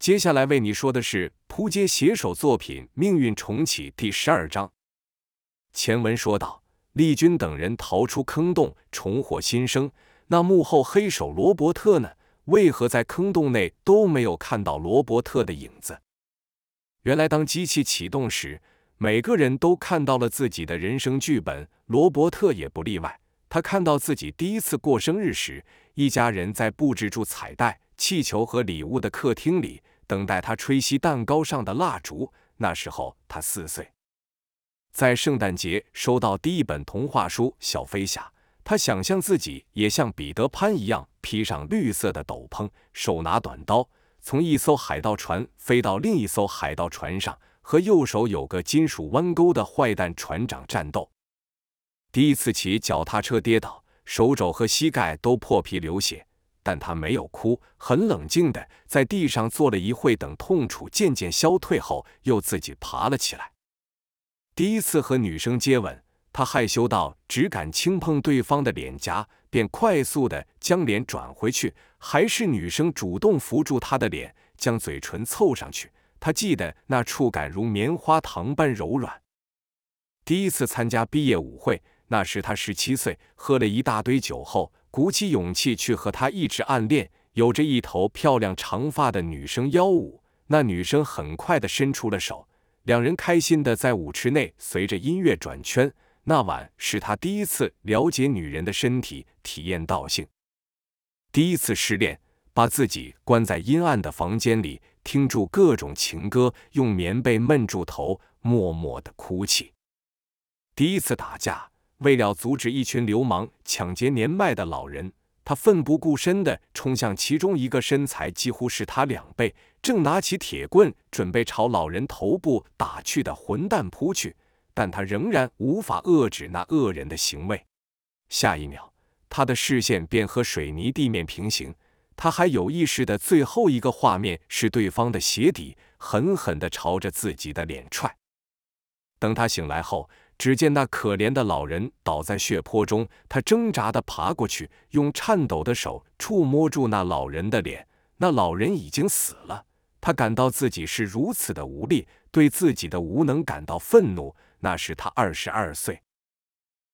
接下来为你说的是扑街写手作品《命运重启》第十二章。前文说到，丽君等人逃出坑洞，重获新生。那幕后黑手罗伯特呢？为何在坑洞内都没有看到罗伯特的影子？原来，当机器启动时，每个人都看到了自己的人生剧本，罗伯特也不例外。他看到自己第一次过生日时，一家人在布置住彩带、气球和礼物的客厅里。等待他吹熄蛋糕上的蜡烛。那时候他四岁，在圣诞节收到第一本童话书《小飞侠》，他想象自己也像彼得潘一样，披上绿色的斗篷，手拿短刀，从一艘海盗船飞到另一艘海盗船上，和右手有个金属弯钩的坏蛋船长战斗。第一次骑脚踏车跌倒，手肘和膝盖都破皮流血。但他没有哭，很冷静的在地上坐了一会，等痛楚渐渐消退后，又自己爬了起来。第一次和女生接吻，他害羞到只敢轻碰对方的脸颊，便快速的将脸转回去，还是女生主动扶住他的脸，将嘴唇凑上去。他记得那触感如棉花糖般柔软。第一次参加毕业舞会，那时他十七岁，喝了一大堆酒后。鼓起勇气去和他一直暗恋、有着一头漂亮长发的女生邀舞，那女生很快的伸出了手，两人开心的在舞池内随着音乐转圈。那晚是他第一次了解女人的身体，体验到性。第一次失恋，把自己关在阴暗的房间里，听住各种情歌，用棉被闷住头，默默的哭泣。第一次打架。为了阻止一群流氓抢劫年迈的老人，他奋不顾身地冲向其中一个身材几乎是他两倍、正拿起铁棍准备朝老人头部打去的混蛋扑去，但他仍然无法遏制那恶人的行为。下一秒，他的视线便和水泥地面平行。他还有意识的最后一个画面是对方的鞋底狠狠地朝着自己的脸踹。等他醒来后。只见那可怜的老人倒在血泊中，他挣扎的爬过去，用颤抖的手触摸住那老人的脸。那老人已经死了，他感到自己是如此的无力，对自己的无能感到愤怒。那是他二十二岁，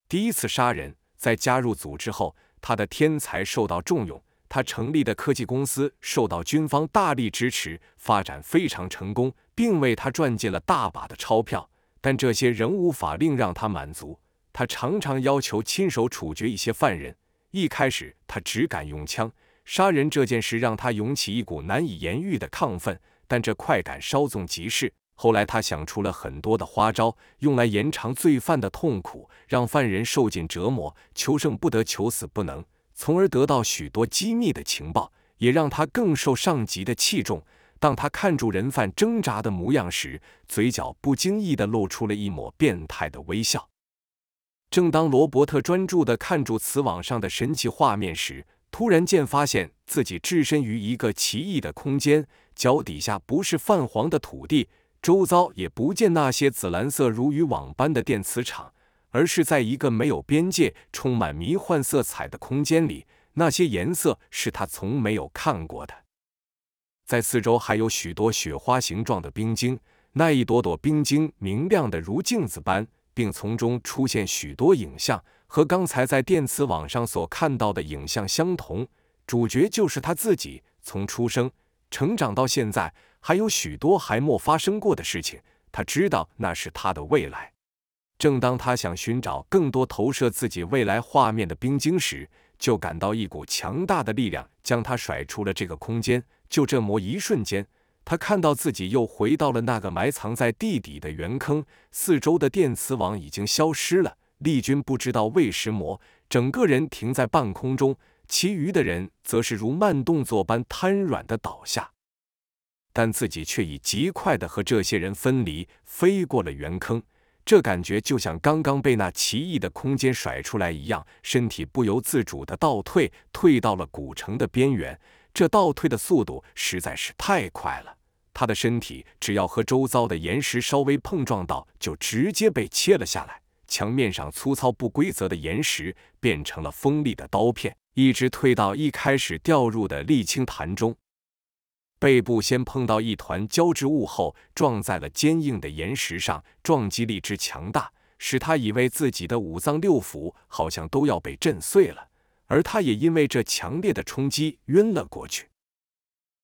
第一次杀人。在加入组织后，他的天才受到重用，他成立的科技公司受到军方大力支持，发展非常成功，并为他赚进了大把的钞票。但这些仍无法令让他满足，他常常要求亲手处决一些犯人。一开始，他只敢用枪杀人，这件事让他涌起一股难以言喻的亢奋。但这快感稍纵即逝。后来，他想出了很多的花招，用来延长罪犯的痛苦，让犯人受尽折磨，求生不得，求死不能，从而得到许多机密的情报，也让他更受上级的器重。当他看住人犯挣扎的模样时，嘴角不经意地露出了一抹变态的微笑。正当罗伯特专注地看住瓷网上的神奇画面时，突然间发现自己置身于一个奇异的空间，脚底下不是泛黄的土地，周遭也不见那些紫蓝色如渔网般的电磁场，而是在一个没有边界、充满迷幻色彩的空间里，那些颜色是他从没有看过的。在四周还有许多雪花形状的冰晶，那一朵朵冰晶明亮的如镜子般，并从中出现许多影像，和刚才在电磁网上所看到的影像相同。主角就是他自己，从出生、成长到现在，还有许多还没发生过的事情。他知道那是他的未来。正当他想寻找更多投射自己未来画面的冰晶时，就感到一股强大的力量将他甩出了这个空间。就这么一瞬间，他看到自己又回到了那个埋藏在地底的圆坑，四周的电磁网已经消失了。丽君不知道为什么，整个人停在半空中，其余的人则是如慢动作般瘫软的倒下，但自己却以极快的和这些人分离，飞过了圆坑。这感觉就像刚刚被那奇异的空间甩出来一样，身体不由自主的倒退，退到了古城的边缘。这倒退的速度实在是太快了，他的身体只要和周遭的岩石稍微碰撞到，就直接被切了下来。墙面上粗糙不规则的岩石变成了锋利的刀片，一直退到一开始掉入的沥青潭中。背部先碰到一团胶质物后，撞在了坚硬的岩石上，撞击力之强大，使他以为自己的五脏六腑好像都要被震碎了，而他也因为这强烈的冲击晕了过去。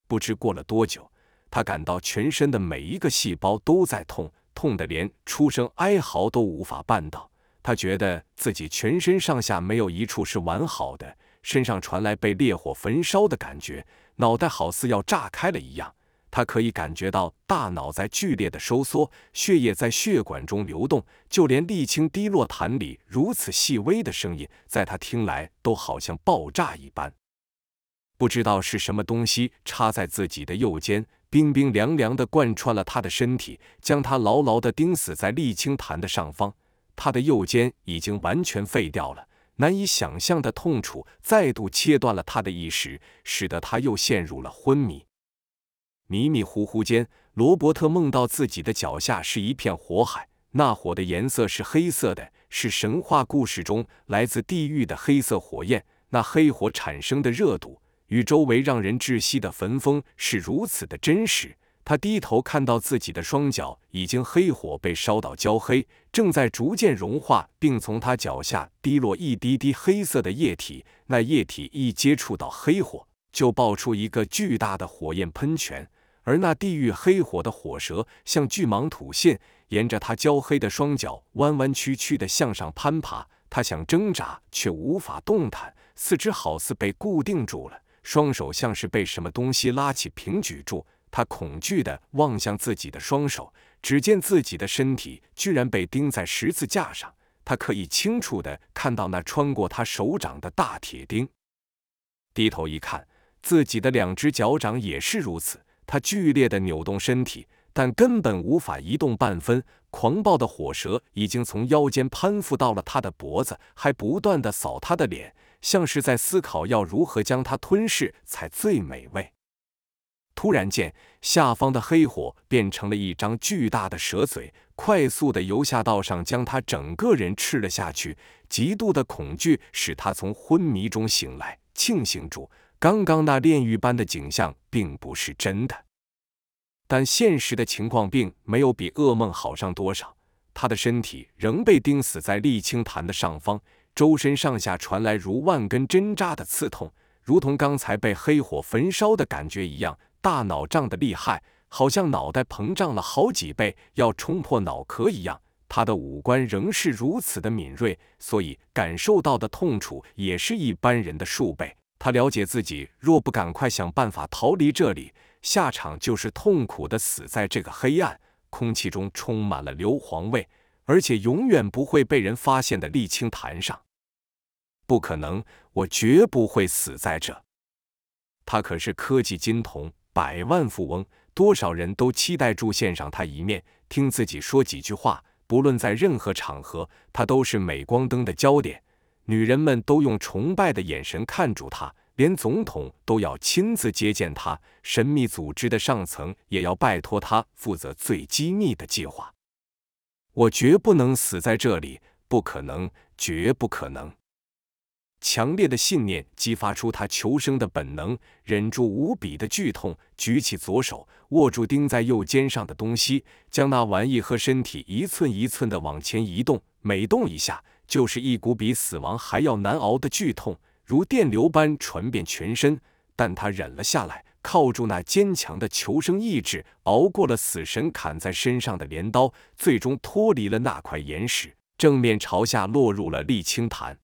不知过了多久，他感到全身的每一个细胞都在痛，痛得连出声哀嚎都无法办到。他觉得自己全身上下没有一处是完好的，身上传来被烈火焚烧的感觉，脑袋好似要炸开了一样。他可以感觉到大脑在剧烈的收缩，血液在血管中流动，就连沥青滴落潭里如此细微的声音，在他听来都好像爆炸一般。不知道是什么东西插在自己的右肩，冰冰凉凉的贯穿了他的身体，将他牢牢的钉死在沥青潭的上方。他的右肩已经完全废掉了，难以想象的痛楚再度切断了他的意识，使得他又陷入了昏迷。迷迷糊糊间，罗伯特梦到自己的脚下是一片火海，那火的颜色是黑色的，是神话故事中来自地狱的黑色火焰。那黑火产生的热度与周围让人窒息的焚风是如此的真实。他低头看到自己的双脚已经黑火被烧到焦黑，正在逐渐融化，并从他脚下滴落一滴滴黑色的液体。那液体一接触到黑火，就爆出一个巨大的火焰喷泉，而那地狱黑火的火舌像巨蟒吐信，沿着他焦黑的双脚弯弯曲曲地向上攀爬。他想挣扎，却无法动弹，四肢好似被固定住了，双手像是被什么东西拉起平举住。他恐惧地望向自己的双手，只见自己的身体居然被钉在十字架上。他可以清楚地看到那穿过他手掌的大铁钉。低头一看，自己的两只脚掌也是如此。他剧烈地扭动身体，但根本无法移动半分。狂暴的火舌已经从腰间攀附到了他的脖子，还不断地扫他的脸，像是在思考要如何将他吞噬才最美味。突然间，下方的黑火变成了一张巨大的蛇嘴，快速的由下到上将他整个人吃了下去。极度的恐惧使他从昏迷中醒来，庆幸住刚刚那炼狱般的景象并不是真的。但现实的情况并没有比噩梦好上多少，他的身体仍被钉死在沥青潭的上方，周身上下传来如万根针扎的刺痛，如同刚才被黑火焚烧的感觉一样。大脑胀得厉害，好像脑袋膨胀了好几倍，要冲破脑壳一样。他的五官仍是如此的敏锐，所以感受到的痛楚也是一般人的数倍。他了解自己若不赶快想办法逃离这里，下场就是痛苦的死在这个黑暗、空气中充满了硫磺味，而且永远不会被人发现的沥青潭上。不可能，我绝不会死在这。他可是科技金童。百万富翁，多少人都期待住见上他一面，听自己说几句话。不论在任何场合，他都是镁光灯的焦点。女人们都用崇拜的眼神看住他，连总统都要亲自接见他。神秘组织的上层也要拜托他负责最机密的计划。我绝不能死在这里，不可能，绝不可能。强烈的信念激发出他求生的本能，忍住无比的剧痛，举起左手握住钉在右肩上的东西，将那玩意和身体一寸一寸的往前移动，每动一下就是一股比死亡还要难熬的剧痛，如电流般传遍全身。但他忍了下来，靠住那坚强的求生意志，熬过了死神砍在身上的镰刀，最终脱离了那块岩石，正面朝下落入了沥青潭。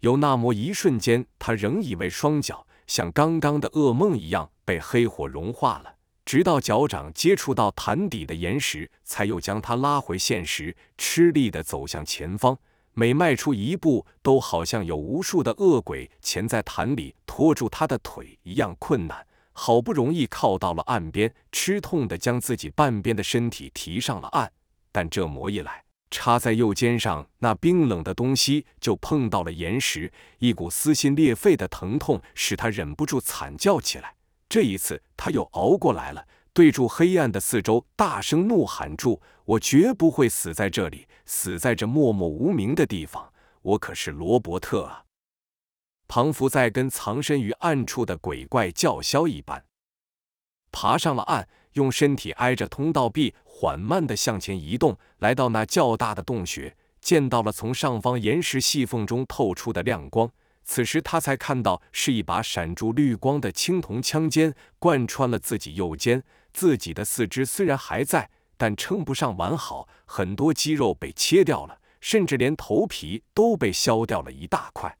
有那么一瞬间，他仍以为双脚像刚刚的噩梦一样被黑火融化了，直到脚掌接触到潭底的岩石，才又将他拉回现实，吃力地走向前方。每迈出一步，都好像有无数的恶鬼潜在潭里拖住他的腿一样困难。好不容易靠到了岸边，吃痛地将自己半边的身体提上了岸，但这魔一来，插在右肩上那冰冷的东西就碰到了岩石，一股撕心裂肺的疼痛使他忍不住惨叫起来。这一次他又熬过来了，对住黑暗的四周大声怒喊住：“我绝不会死在这里，死在这默默无名的地方。我可是罗伯特啊！”庞福在跟藏身于暗处的鬼怪叫嚣一般。爬上了岸，用身体挨着通道壁，缓慢地向前移动，来到那较大的洞穴，见到了从上方岩石细缝中透出的亮光。此时他才看到，是一把闪住绿光的青铜枪尖贯穿了自己右肩。自己的四肢虽然还在，但称不上完好，很多肌肉被切掉了，甚至连头皮都被削掉了一大块。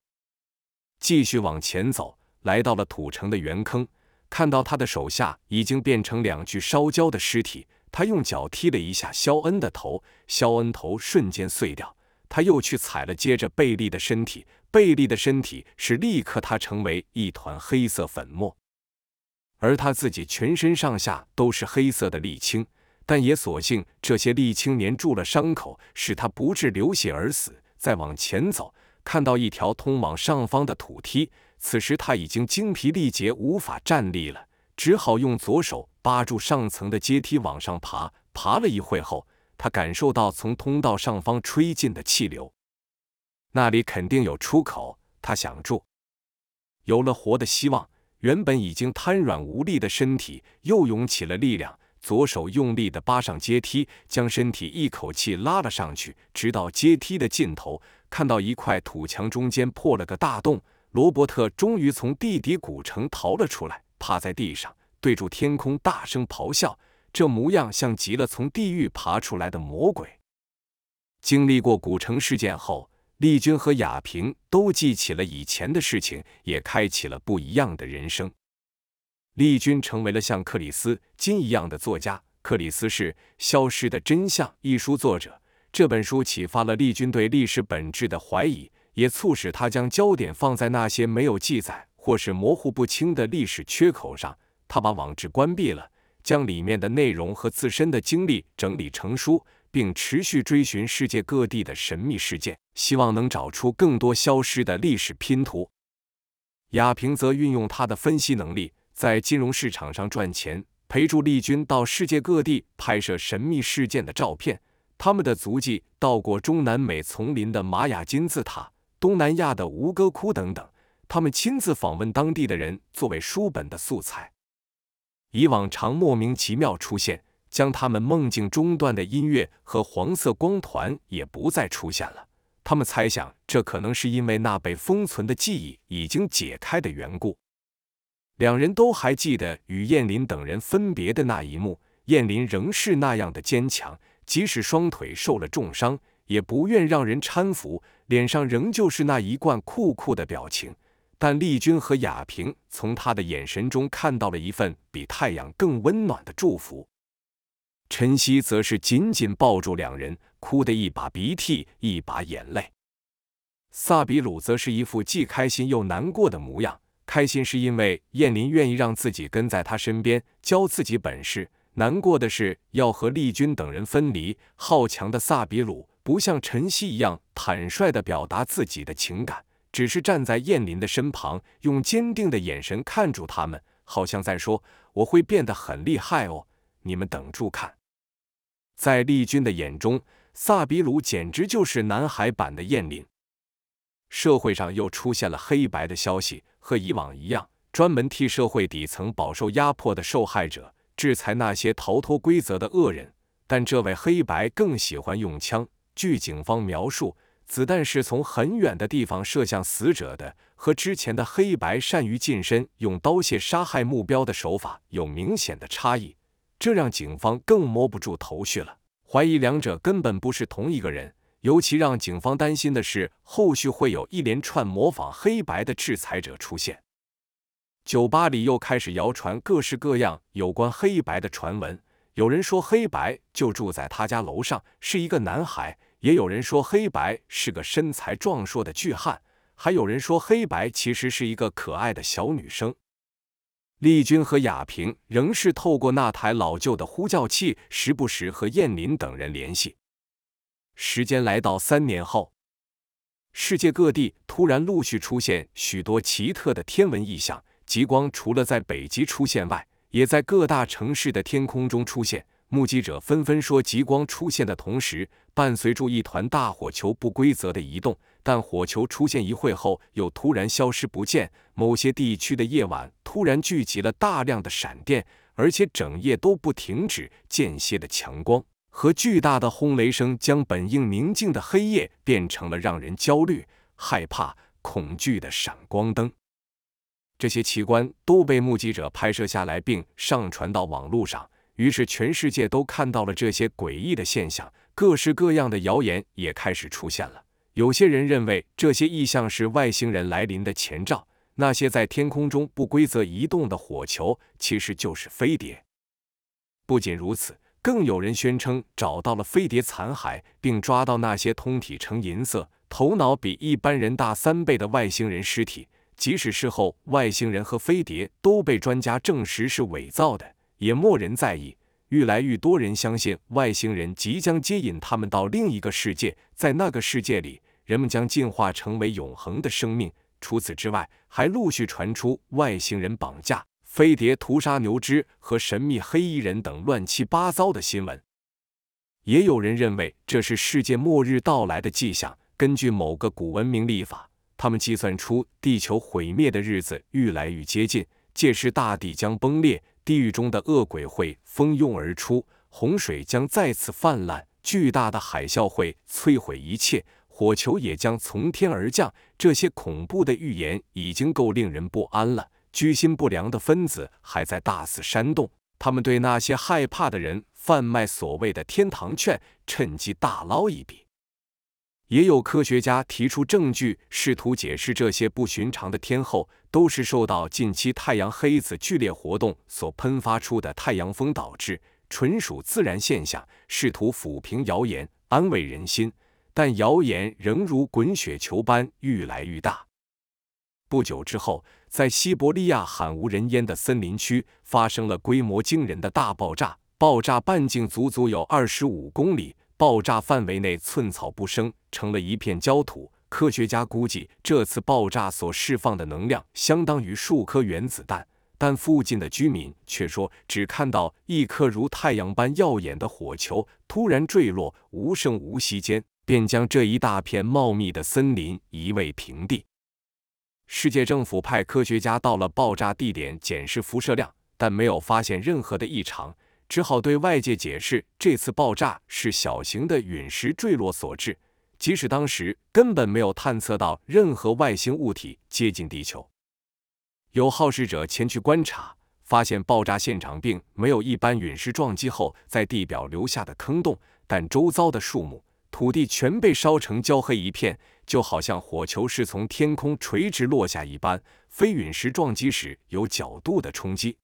继续往前走，来到了土城的圆坑，看到他的手下已经变成两具烧焦的尸体。他用脚踢了一下肖恩的头，肖恩头瞬间碎掉。他又去踩了接着贝利的身体。贝利的身体是立刻，他成为一团黑色粉末，而他自己全身上下都是黑色的沥青，但也所幸这些沥青粘住了伤口，使他不致流血而死。再往前走，看到一条通往上方的土梯，此时他已经精疲力竭，无法站立了，只好用左手扒住上层的阶梯往上爬。爬了一会后，他感受到从通道上方吹进的气流。那里肯定有出口，他想住，有了活的希望。原本已经瘫软无力的身体又涌起了力量，左手用力地扒上阶梯，将身体一口气拉了上去，直到阶梯的尽头，看到一块土墙中间破了个大洞。罗伯特终于从地底古城逃了出来，趴在地上，对住天空大声咆哮，这模样像极了从地狱爬出来的魔鬼。经历过古城事件后。丽君和雅萍都记起了以前的事情，也开启了不一样的人生。丽君成为了像克里斯金一样的作家。克里斯是《消失的真相》一书作者。这本书启发了丽君对历史本质的怀疑，也促使他将焦点放在那些没有记载或是模糊不清的历史缺口上。他把网志关闭了，将里面的内容和自身的经历整理成书。并持续追寻世界各地的神秘事件，希望能找出更多消失的历史拼图。亚平则运用他的分析能力，在金融市场上赚钱，陪助丽君到世界各地拍摄神秘事件的照片。他们的足迹到过中南美丛林的玛雅金字塔、东南亚的吴哥窟等等。他们亲自访问当地的人，作为书本的素材。以往常莫名其妙出现。将他们梦境中断的音乐和黄色光团也不再出现了。他们猜想，这可能是因为那被封存的记忆已经解开的缘故。两人都还记得与燕林等人分别的那一幕。燕林仍是那样的坚强，即使双腿受了重伤，也不愿让人搀扶，脸上仍旧是那一贯酷酷的表情。但丽君和雅萍从他的眼神中看到了一份比太阳更温暖的祝福。晨曦则是紧紧抱住两人，哭得一把鼻涕一把眼泪。萨比鲁则是一副既开心又难过的模样。开心是因为燕林愿意让自己跟在他身边，教自己本事；难过的是要和丽君等人分离。好强的萨比鲁不像晨曦一样坦率地表达自己的情感，只是站在燕林的身旁，用坚定的眼神看住他们，好像在说：“我会变得很厉害哦，你们等住看。”在丽君的眼中，萨比鲁简直就是南海版的燕林。社会上又出现了黑白的消息，和以往一样，专门替社会底层饱受压迫的受害者制裁那些逃脱规则的恶人。但这位黑白更喜欢用枪。据警方描述，子弹是从很远的地方射向死者的，和之前的黑白善于近身用刀械杀害目标的手法有明显的差异。这让警方更摸不住头绪了，怀疑两者根本不是同一个人。尤其让警方担心的是，后续会有一连串模仿黑白的制裁者出现。酒吧里又开始谣传各式各样有关黑白的传闻，有人说黑白就住在他家楼上，是一个男孩；也有人说黑白是个身材壮硕的巨汉；还有人说黑白其实是一个可爱的小女生。丽君和雅萍仍是透过那台老旧的呼叫器，时不时和燕林等人联系。时间来到三年后，世界各地突然陆续出现许多奇特的天文异象，极光除了在北极出现外，也在各大城市的天空中出现。目击者纷纷说，极光出现的同时，伴随着一团大火球不规则的移动。但火球出现一会后，又突然消失不见。某些地区的夜晚突然聚集了大量的闪电，而且整夜都不停止间歇的强光和巨大的轰雷声，将本应宁静的黑夜变成了让人焦虑、害怕、恐惧的闪光灯。这些奇观都被目击者拍摄下来，并上传到网络上。于是，全世界都看到了这些诡异的现象，各式各样的谣言也开始出现了。有些人认为这些异象是外星人来临的前兆，那些在天空中不规则移动的火球其实就是飞碟。不仅如此，更有人宣称找到了飞碟残骸，并抓到那些通体呈银色、头脑比一般人大三倍的外星人尸体。即使事后外星人和飞碟都被专家证实是伪造的，也没人在意。愈来愈多人相信外星人即将接引他们到另一个世界，在那个世界里，人们将进化成为永恒的生命。除此之外，还陆续传出外星人绑架、飞碟屠杀牛只和神秘黑衣人等乱七八糟的新闻。也有人认为这是世界末日到来的迹象。根据某个古文明历法。他们计算出地球毁灭的日子愈来愈接近，届时大地将崩裂，地狱中的恶鬼会蜂拥而出，洪水将再次泛滥，巨大的海啸会摧毁一切，火球也将从天而降。这些恐怖的预言已经够令人不安了。居心不良的分子还在大肆煽动，他们对那些害怕的人贩卖所谓的天堂券，趁机大捞一笔。也有科学家提出证据，试图解释这些不寻常的天后都是受到近期太阳黑子剧烈活动所喷发出的太阳风导致，纯属自然现象，试图抚平谣言，安慰人心。但谣言仍如滚雪球般愈来愈大。不久之后，在西伯利亚罕无人烟的森林区发生了规模惊人的大爆炸，爆炸半径足足有二十五公里。爆炸范围内寸草不生，成了一片焦土。科学家估计，这次爆炸所释放的能量相当于数颗原子弹。但附近的居民却说，只看到一颗如太阳般耀眼的火球突然坠落，无声无息间便将这一大片茂密的森林夷为平地。世界政府派科学家到了爆炸地点检视辐射量，但没有发现任何的异常。只好对外界解释，这次爆炸是小型的陨石坠落所致。即使当时根本没有探测到任何外星物体接近地球。有好事者前去观察，发现爆炸现场并没有一般陨石撞击后在地表留下的坑洞，但周遭的树木、土地全被烧成焦黑一片，就好像火球是从天空垂直落下一般，飞陨石撞击时有角度的冲击。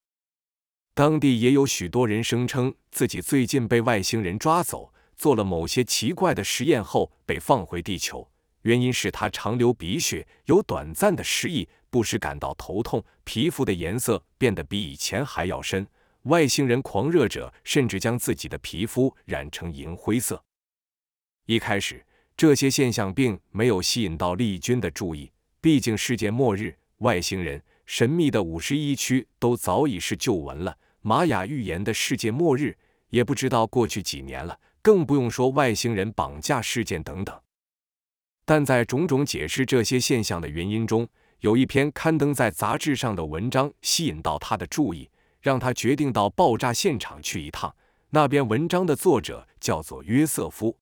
当地也有许多人声称自己最近被外星人抓走，做了某些奇怪的实验后被放回地球。原因是他常流鼻血，有短暂的失忆，不时感到头痛，皮肤的颜色变得比以前还要深。外星人狂热者甚至将自己的皮肤染成银灰色。一开始，这些现象并没有吸引到丽君的注意，毕竟世界末日、外星人、神秘的五十一区都早已是旧闻了。玛雅预言的世界末日也不知道过去几年了，更不用说外星人绑架事件等等。但在种种解释这些现象的原因中，有一篇刊登在杂志上的文章吸引到他的注意，让他决定到爆炸现场去一趟。那篇文章的作者叫做约瑟夫。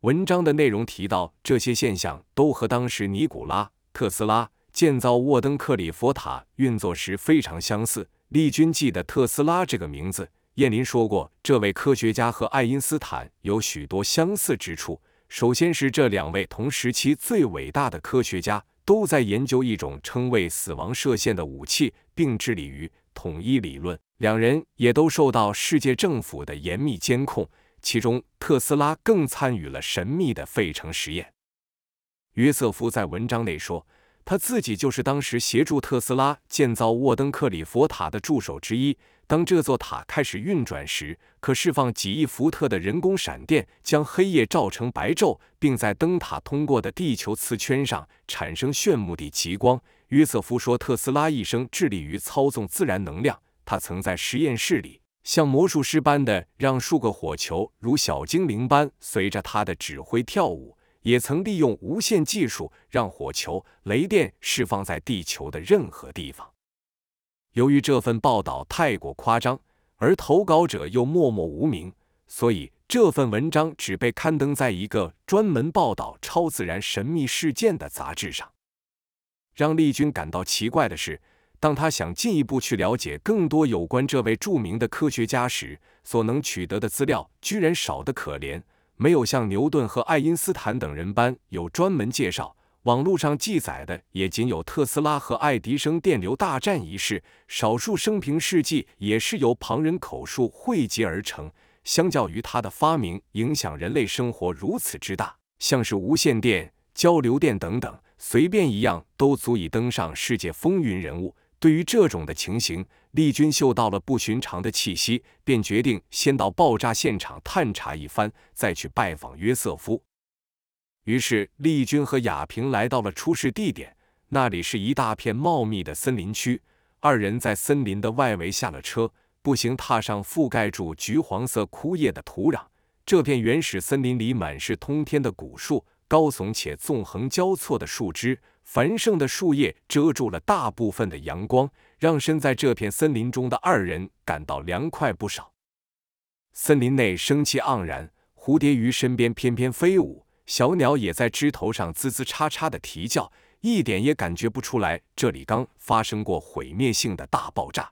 文章的内容提到，这些现象都和当时尼古拉·特斯拉建造沃登克里佛塔运作时非常相似。利君记得特斯拉这个名字，燕林说过，这位科学家和爱因斯坦有许多相似之处。首先是这两位同时期最伟大的科学家都在研究一种称为死亡射线的武器，并致力于统一理论。两人也都受到世界政府的严密监控，其中特斯拉更参与了神秘的费城实验。约瑟夫在文章内说。他自己就是当时协助特斯拉建造沃登克里佛塔的助手之一。当这座塔开始运转时，可释放几亿伏特的人工闪电，将黑夜照成白昼，并在灯塔通过的地球磁圈上产生炫目的极光。约瑟夫说，特斯拉一生致力于操纵自然能量。他曾在实验室里像魔术师般的让数个火球如小精灵般随着他的指挥跳舞。也曾利用无线技术让火球、雷电释放在地球的任何地方。由于这份报道太过夸张，而投稿者又默默无名，所以这份文章只被刊登在一个专门报道超自然神秘事件的杂志上。让丽君感到奇怪的是，当他想进一步去了解更多有关这位著名的科学家时，所能取得的资料居然少得可怜，没有像牛顿和爱因斯坦等人般有专门介绍。网络上记载的也仅有特斯拉和爱迪生电流大战一事，少数生平事迹也是由旁人口述汇集而成。相较于他的发明影响人类生活如此之大，像是无线电、交流电等等，随便一样都足以登上世界风云人物。对于这种的情形，丽君嗅到了不寻常的气息，便决定先到爆炸现场探查一番，再去拜访约瑟夫。于是，丽君和亚平来到了出事地点，那里是一大片茂密的森林区。二人在森林的外围下了车，步行踏上覆盖住橘黄色枯叶的土壤。这片原始森林里满是通天的古树，高耸且纵横交错的树枝，繁盛的树叶遮住了大部分的阳光，让身在这片森林中的二人感到凉快不少。森林内生气盎然，蝴蝶于身边翩翩飞舞。小鸟也在枝头上吱吱喳喳的啼叫，一点也感觉不出来这里刚发生过毁灭性的大爆炸。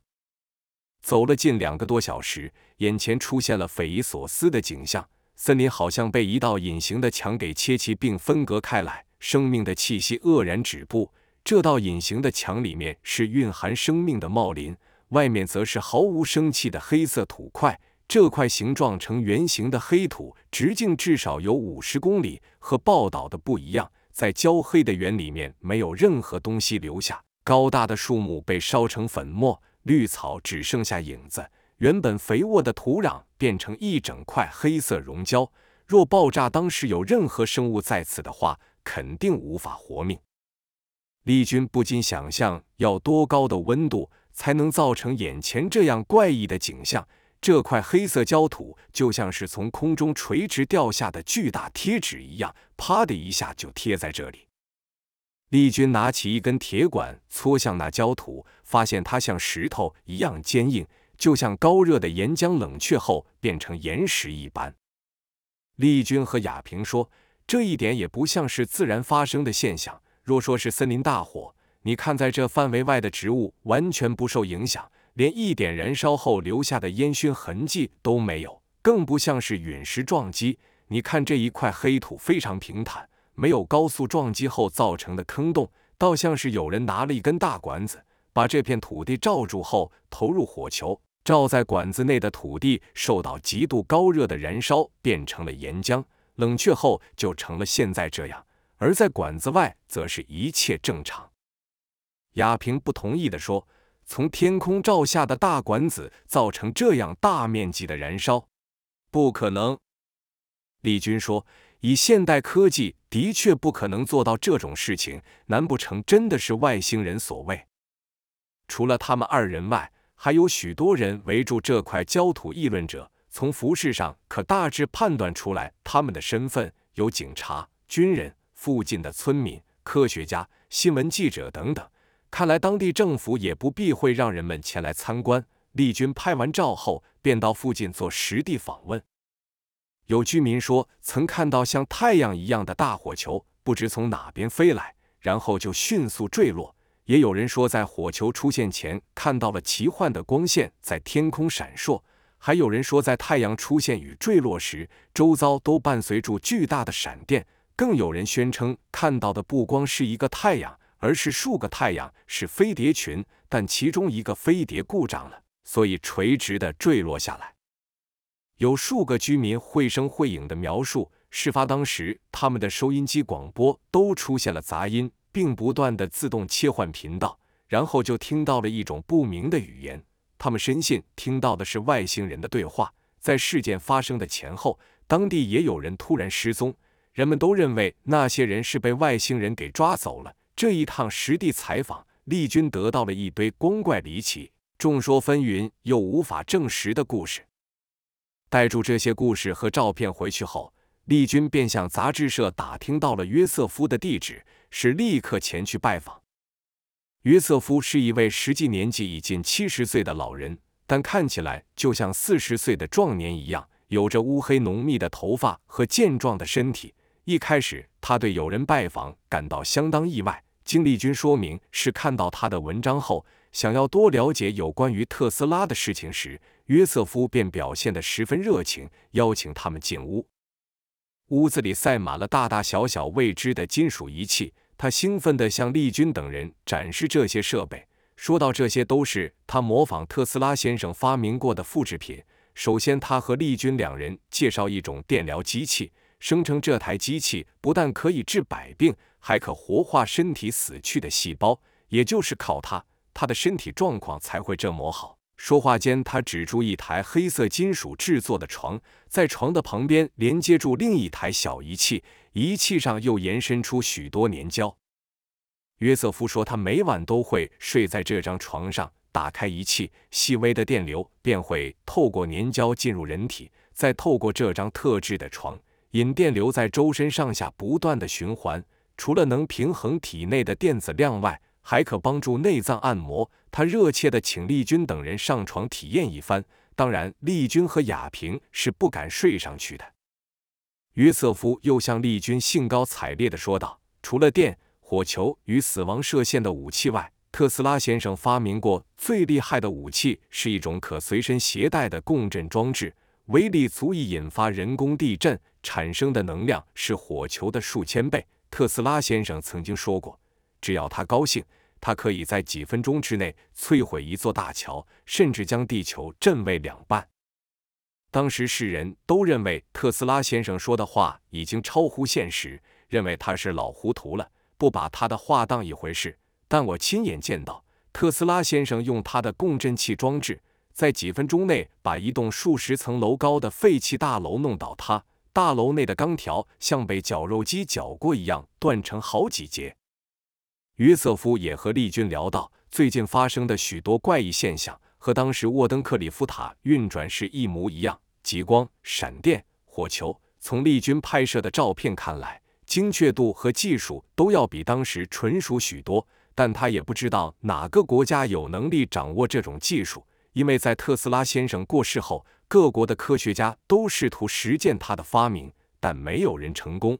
走了近两个多小时，眼前出现了匪夷所思的景象：森林好像被一道隐形的墙给切齐并分隔开来，生命的气息愕然止步。这道隐形的墙里面是蕴含生命的茂林，外面则是毫无生气的黑色土块。这块形状呈圆形的黑土，直径至少有五十公里。和报道的不一样，在焦黑的圆里面没有任何东西留下。高大的树木被烧成粉末，绿草只剩下影子。原本肥沃的土壤变成一整块黑色溶胶。若爆炸当时有任何生物在此的话，肯定无法活命。丽君不禁想象，要多高的温度才能造成眼前这样怪异的景象？这块黑色焦土就像是从空中垂直掉下的巨大贴纸一样，啪的一下就贴在这里。丽君拿起一根铁管搓向那焦土，发现它像石头一样坚硬，就像高热的岩浆冷却后变成岩石一般。丽君和亚平说：“这一点也不像是自然发生的现象。若说是森林大火，你看在这范围外的植物完全不受影响。”连一点燃烧后留下的烟熏痕迹都没有，更不像是陨石撞击。你看这一块黑土非常平坦，没有高速撞击后造成的坑洞，倒像是有人拿了一根大管子，把这片土地罩住后投入火球，罩在管子内的土地受到极度高热的燃烧，变成了岩浆，冷却后就成了现在这样。而在管子外，则是一切正常。亚平不同意地说。从天空照下的大管子造成这样大面积的燃烧，不可能。丽君说：“以现代科技，的确不可能做到这种事情。难不成真的是外星人所为？”除了他们二人外，还有许多人围住这块焦土议论着。从服饰上可大致判断出来他们的身份：有警察、军人、附近的村民、科学家、新闻记者等等。看来当地政府也不避讳让人们前来参观。丽君拍完照后，便到附近做实地访问。有居民说，曾看到像太阳一样的大火球，不知从哪边飞来，然后就迅速坠落。也有人说，在火球出现前，看到了奇幻的光线在天空闪烁。还有人说，在太阳出现与坠落时，周遭都伴随住巨大的闪电。更有人宣称，看到的不光是一个太阳。而是数个太阳是飞碟群，但其中一个飞碟故障了，所以垂直的坠落下来。有数个居民绘声绘影的描述，事发当时他们的收音机广播都出现了杂音，并不断的自动切换频道，然后就听到了一种不明的语言。他们深信听到的是外星人的对话。在事件发生的前后，当地也有人突然失踪，人们都认为那些人是被外星人给抓走了。这一趟实地采访，丽君得到了一堆光怪离奇、众说纷纭又无法证实的故事。带住这些故事和照片回去后，丽君便向杂志社打听到了约瑟夫的地址，是立刻前去拜访。约瑟夫是一位实际年纪已近七十岁的老人，但看起来就像四十岁的壮年一样，有着乌黑浓密的头发和健壮的身体。一开始，他对有人拜访感到相当意外。经丽君说明是看到他的文章后，想要多了解有关于特斯拉的事情时，约瑟夫便表现得十分热情，邀请他们进屋。屋子里塞满了大大小小未知的金属仪器。他兴奋地向丽君等人展示这些设备，说到：“这些都是他模仿特斯拉先生发明过的复制品。首先，他和丽君两人介绍一种电疗机器，声称这台机器不但可以治百病，还可活化身体死去的细胞。也就是靠它，他的身体状况才会这么好。”说话间，他指出一台黑色金属制作的床，在床的旁边连接住另一台小仪器。仪器上又延伸出许多粘胶。约瑟夫说，他每晚都会睡在这张床上，打开仪器，细微的电流便会透过粘胶进入人体，再透过这张特制的床，引电流在周身上下不断的循环。除了能平衡体内的电子量外，还可帮助内脏按摩。他热切的请丽君等人上床体验一番，当然，丽君和雅萍是不敢睡上去的。约瑟夫又向丽君兴高采烈地说道：“除了电、火球与死亡射线的武器外，特斯拉先生发明过最厉害的武器，是一种可随身携带的共振装置，威力足以引发人工地震，产生的能量是火球的数千倍。特斯拉先生曾经说过，只要他高兴，他可以在几分钟之内摧毁一座大桥，甚至将地球震为两半。”当时世人都认为特斯拉先生说的话已经超乎现实，认为他是老糊涂了，不把他的话当一回事。但我亲眼见到特斯拉先生用他的共振器装置，在几分钟内把一栋数十层楼高的废弃大楼弄倒塌，大楼内的钢条像被绞肉机绞过一样断成好几截。约瑟夫也和丽君聊到最近发生的许多怪异现象。和当时沃登克里夫塔运转时一模一样，极光、闪电、火球。从丽君拍摄的照片看来，精确度和技术都要比当时纯熟许多。但他也不知道哪个国家有能力掌握这种技术，因为在特斯拉先生过世后，各国的科学家都试图实践他的发明，但没有人成功。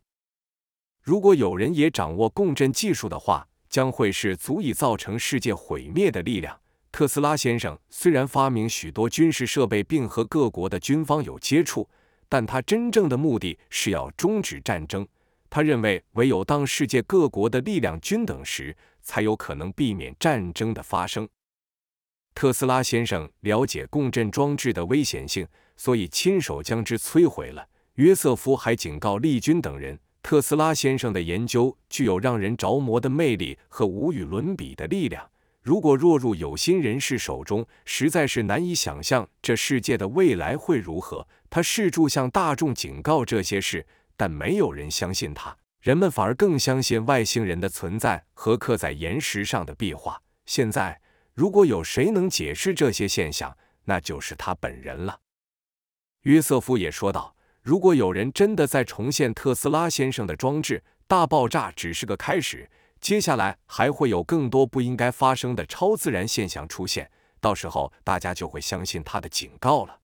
如果有人也掌握共振技术的话，将会是足以造成世界毁灭的力量。特斯拉先生虽然发明许多军事设备，并和各国的军方有接触，但他真正的目的是要终止战争。他认为，唯有当世界各国的力量均等时，才有可能避免战争的发生。特斯拉先生了解共振装置的危险性，所以亲手将之摧毁了。约瑟夫还警告利军等人，特斯拉先生的研究具有让人着魔的魅力和无与伦比的力量。如果落入有心人士手中，实在是难以想象这世界的未来会如何。他试图向大众警告这些事，但没有人相信他，人们反而更相信外星人的存在和刻在岩石上的壁画。现在，如果有谁能解释这些现象，那就是他本人了。约瑟夫也说道：“如果有人真的在重现特斯拉先生的装置，大爆炸只是个开始。”接下来还会有更多不应该发生的超自然现象出现，到时候大家就会相信他的警告了。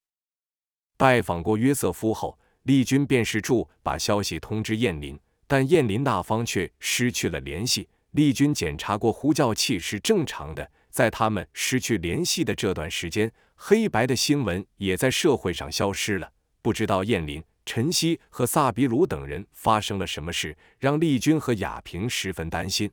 拜访过约瑟夫后，丽君便是住把消息通知燕林，但燕林那方却失去了联系。丽君检查过呼叫器是正常的，在他们失去联系的这段时间，黑白的新闻也在社会上消失了。不知道燕林。陈曦和萨比鲁等人发生了什么事，让丽君和雅萍十分担心。